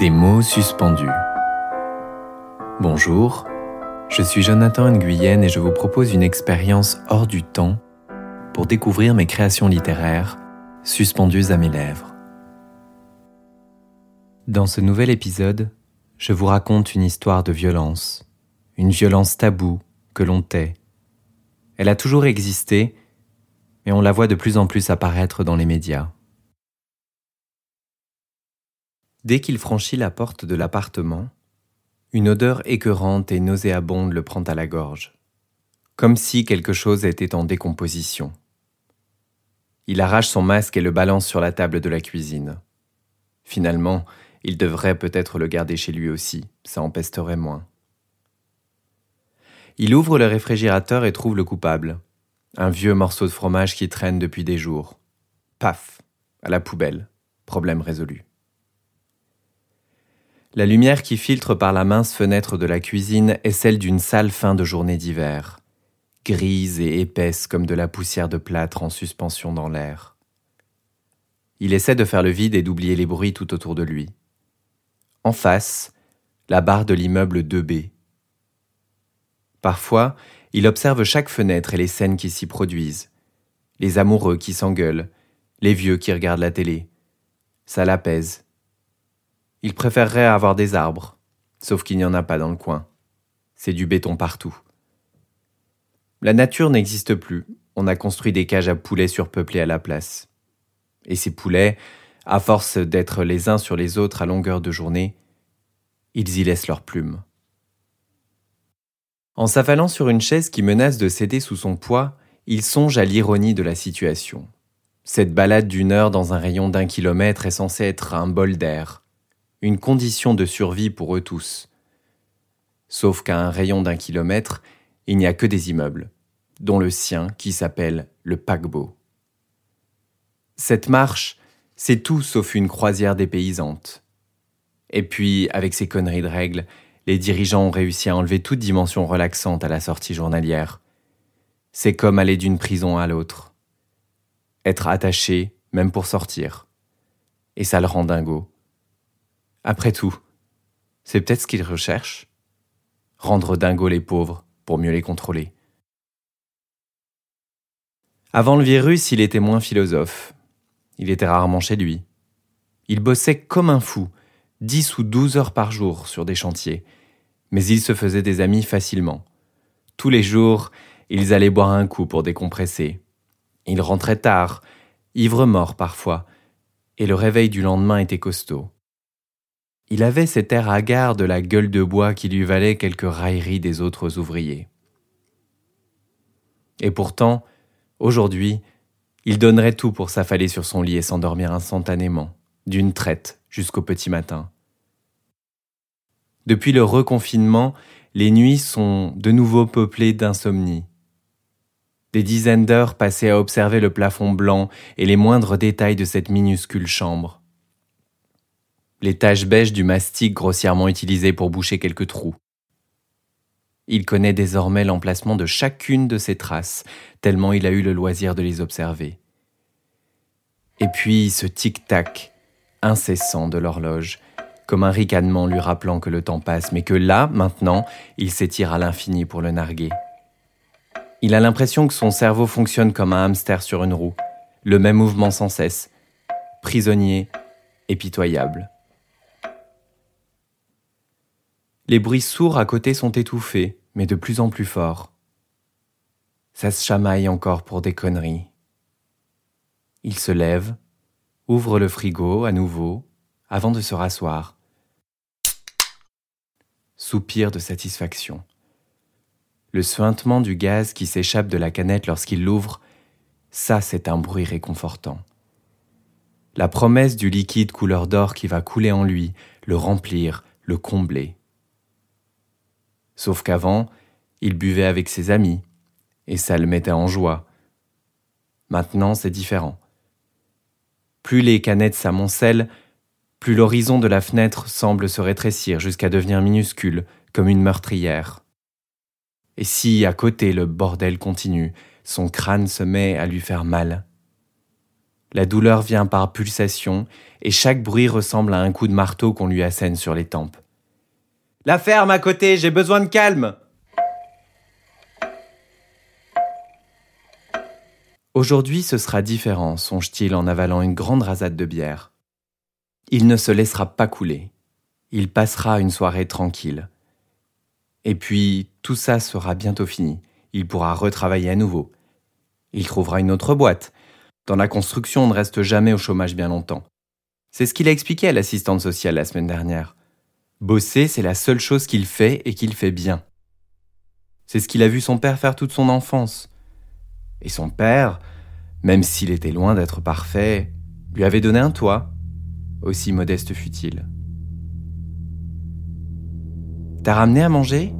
Des mots suspendus. Bonjour, je suis Jonathan Nguyen et je vous propose une expérience hors du temps pour découvrir mes créations littéraires suspendues à mes lèvres. Dans ce nouvel épisode, je vous raconte une histoire de violence, une violence taboue que l'on tait. Elle a toujours existé, mais on la voit de plus en plus apparaître dans les médias. Dès qu'il franchit la porte de l'appartement, une odeur écœurante et nauséabonde le prend à la gorge, comme si quelque chose était en décomposition. Il arrache son masque et le balance sur la table de la cuisine. Finalement, il devrait peut-être le garder chez lui aussi, ça empesterait moins. Il ouvre le réfrigérateur et trouve le coupable, un vieux morceau de fromage qui traîne depuis des jours. Paf, à la poubelle, problème résolu. La lumière qui filtre par la mince fenêtre de la cuisine est celle d'une sale fin de journée d'hiver, grise et épaisse comme de la poussière de plâtre en suspension dans l'air. Il essaie de faire le vide et d'oublier les bruits tout autour de lui. En face, la barre de l'immeuble 2B. Parfois, il observe chaque fenêtre et les scènes qui s'y produisent. Les amoureux qui s'engueulent, les vieux qui regardent la télé. Ça l'apaise il préférerait avoir des arbres, sauf qu'il n'y en a pas dans le coin. C'est du béton partout. La nature n'existe plus, on a construit des cages à poulets surpeuplées à la place. Et ces poulets, à force d'être les uns sur les autres à longueur de journée, ils y laissent leurs plumes. En s'affalant sur une chaise qui menace de céder sous son poids, il songe à l'ironie de la situation. Cette balade d'une heure dans un rayon d'un kilomètre est censée être un bol d'air, une condition de survie pour eux tous. Sauf qu'à un rayon d'un kilomètre, il n'y a que des immeubles, dont le sien qui s'appelle le paquebot. Cette marche, c'est tout sauf une croisière dépaysante. Et puis, avec ces conneries de règles, les dirigeants ont réussi à enlever toute dimension relaxante à la sortie journalière. C'est comme aller d'une prison à l'autre. Être attaché, même pour sortir. Et ça le rend dingo. Après tout, c'est peut-être ce qu'ils recherchent Rendre dingo les pauvres pour mieux les contrôler. Avant le virus, il était moins philosophe. Il était rarement chez lui. Il bossait comme un fou, dix ou douze heures par jour sur des chantiers, mais il se faisait des amis facilement. Tous les jours, ils allaient boire un coup pour décompresser. Il rentrait tard, ivre mort parfois, et le réveil du lendemain était costaud. Il avait cet air hagard de la gueule de bois qui lui valait quelques railleries des autres ouvriers. Et pourtant, aujourd'hui, il donnerait tout pour s'affaler sur son lit et s'endormir instantanément, d'une traite jusqu'au petit matin. Depuis le reconfinement, les nuits sont de nouveau peuplées d'insomnie. Des dizaines d'heures passées à observer le plafond blanc et les moindres détails de cette minuscule chambre les taches beiges du mastic grossièrement utilisées pour boucher quelques trous. Il connaît désormais l'emplacement de chacune de ces traces, tellement il a eu le loisir de les observer. Et puis ce tic-tac incessant de l'horloge, comme un ricanement lui rappelant que le temps passe, mais que là, maintenant, il s'étire à l'infini pour le narguer. Il a l'impression que son cerveau fonctionne comme un hamster sur une roue, le même mouvement sans cesse, prisonnier et pitoyable. Les bruits sourds à côté sont étouffés, mais de plus en plus forts. Ça se chamaille encore pour des conneries. Il se lève, ouvre le frigo à nouveau, avant de se rasseoir. Soupir de satisfaction. Le suintement du gaz qui s'échappe de la canette lorsqu'il l'ouvre, ça c'est un bruit réconfortant. La promesse du liquide couleur d'or qui va couler en lui, le remplir, le combler. Sauf qu'avant, il buvait avec ses amis, et ça le mettait en joie. Maintenant, c'est différent. Plus les canettes s'amoncellent, plus l'horizon de la fenêtre semble se rétrécir jusqu'à devenir minuscule, comme une meurtrière. Et si, à côté, le bordel continue, son crâne se met à lui faire mal. La douleur vient par pulsation, et chaque bruit ressemble à un coup de marteau qu'on lui assène sur les tempes. La ferme à côté, j'ai besoin de calme Aujourd'hui, ce sera différent, songe-t-il en avalant une grande rasade de bière. Il ne se laissera pas couler. Il passera une soirée tranquille. Et puis, tout ça sera bientôt fini. Il pourra retravailler à nouveau. Il trouvera une autre boîte. Dans la construction, on ne reste jamais au chômage bien longtemps. C'est ce qu'il a expliqué à l'assistante sociale la semaine dernière. Bosser, c'est la seule chose qu'il fait et qu'il fait bien. C'est ce qu'il a vu son père faire toute son enfance. Et son père, même s'il était loin d'être parfait, lui avait donné un toit, aussi modeste fut-il. T'as ramené à manger?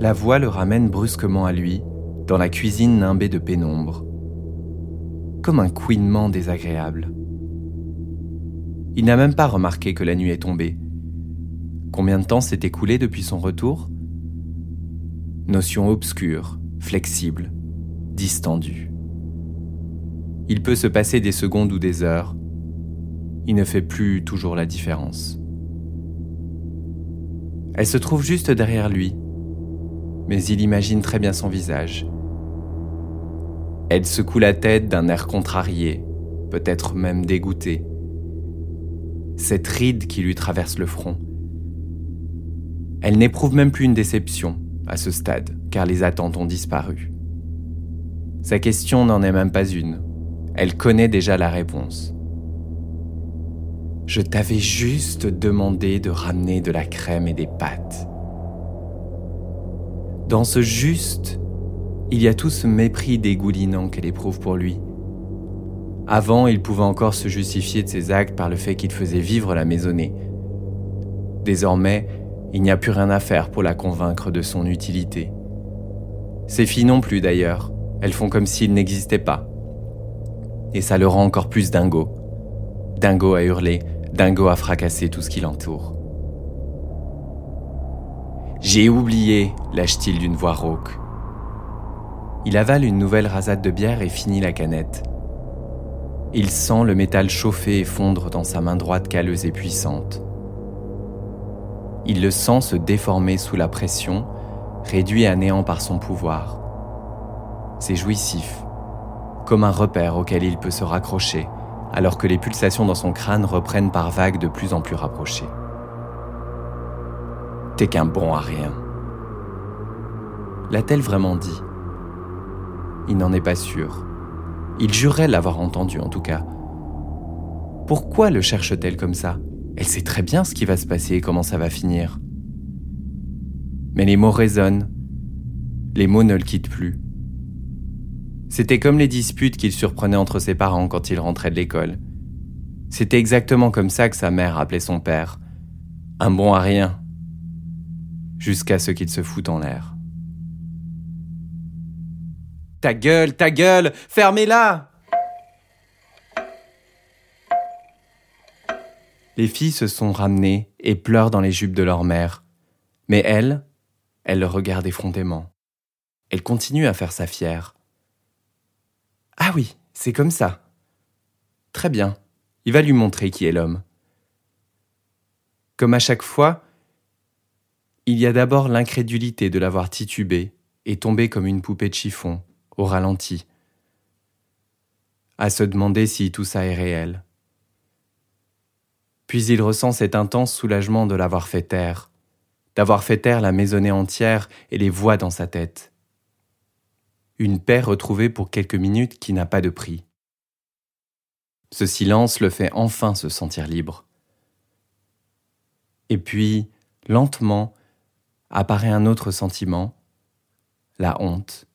La voix le ramène brusquement à lui, dans la cuisine nimbée de pénombre, comme un couinement désagréable. Il n'a même pas remarqué que la nuit est tombée. Combien de temps s'est écoulé depuis son retour? Notion obscure, flexible, distendue. Il peut se passer des secondes ou des heures. Il ne fait plus toujours la différence. Elle se trouve juste derrière lui, mais il imagine très bien son visage. Elle secoue la tête d'un air contrarié, peut-être même dégoûté. Cette ride qui lui traverse le front. Elle n'éprouve même plus une déception à ce stade, car les attentes ont disparu. Sa question n'en est même pas une. Elle connaît déjà la réponse. Je t'avais juste demandé de ramener de la crème et des pâtes. Dans ce juste, il y a tout ce mépris dégoulinant qu'elle éprouve pour lui. Avant, il pouvait encore se justifier de ses actes par le fait qu'il faisait vivre la maisonnée. Désormais, il n'y a plus rien à faire pour la convaincre de son utilité. Ses filles non plus d'ailleurs, elles font comme s'il n'existait pas. Et ça le rend encore plus dingo. Dingo à hurler, dingo à fracasser tout ce qui l'entoure. J'ai oublié, lâche-t-il d'une voix rauque. Il avale une nouvelle rasade de bière et finit la canette. Il sent le métal chauffer et fondre dans sa main droite calleuse et puissante. Il le sent se déformer sous la pression, réduit à néant par son pouvoir. C'est jouissif, comme un repère auquel il peut se raccrocher, alors que les pulsations dans son crâne reprennent par vagues de plus en plus rapprochées. T'es qu'un bon à rien. L'a-t-elle vraiment dit? Il n'en est pas sûr. Il jurait l'avoir entendu en tout cas. Pourquoi le cherche-t-elle comme ça? Elle sait très bien ce qui va se passer et comment ça va finir. Mais les mots résonnent. Les mots ne le quittent plus. C'était comme les disputes qu'il surprenait entre ses parents quand il rentrait de l'école. C'était exactement comme ça que sa mère appelait son père. Un bon à rien. Jusqu'à ce qu'il se foute en l'air. Ta gueule, ta gueule, fermez-la Les filles se sont ramenées et pleurent dans les jupes de leur mère. Mais elle, elle le regarde effrontément. Elle continue à faire sa fière. Ah oui, c'est comme ça. Très bien, il va lui montrer qui est l'homme. Comme à chaque fois, il y a d'abord l'incrédulité de l'avoir titubé et tombé comme une poupée de chiffon, au ralenti, à se demander si tout ça est réel. Puis il ressent cet intense soulagement de l'avoir fait taire, d'avoir fait taire la maisonnée entière et les voix dans sa tête une paix retrouvée pour quelques minutes qui n'a pas de prix. Ce silence le fait enfin se sentir libre. Et puis, lentement, apparaît un autre sentiment, la honte.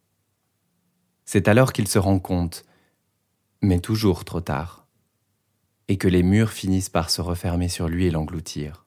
C'est alors qu'il se rend compte, mais toujours trop tard, et que les murs finissent par se refermer sur lui et l'engloutir.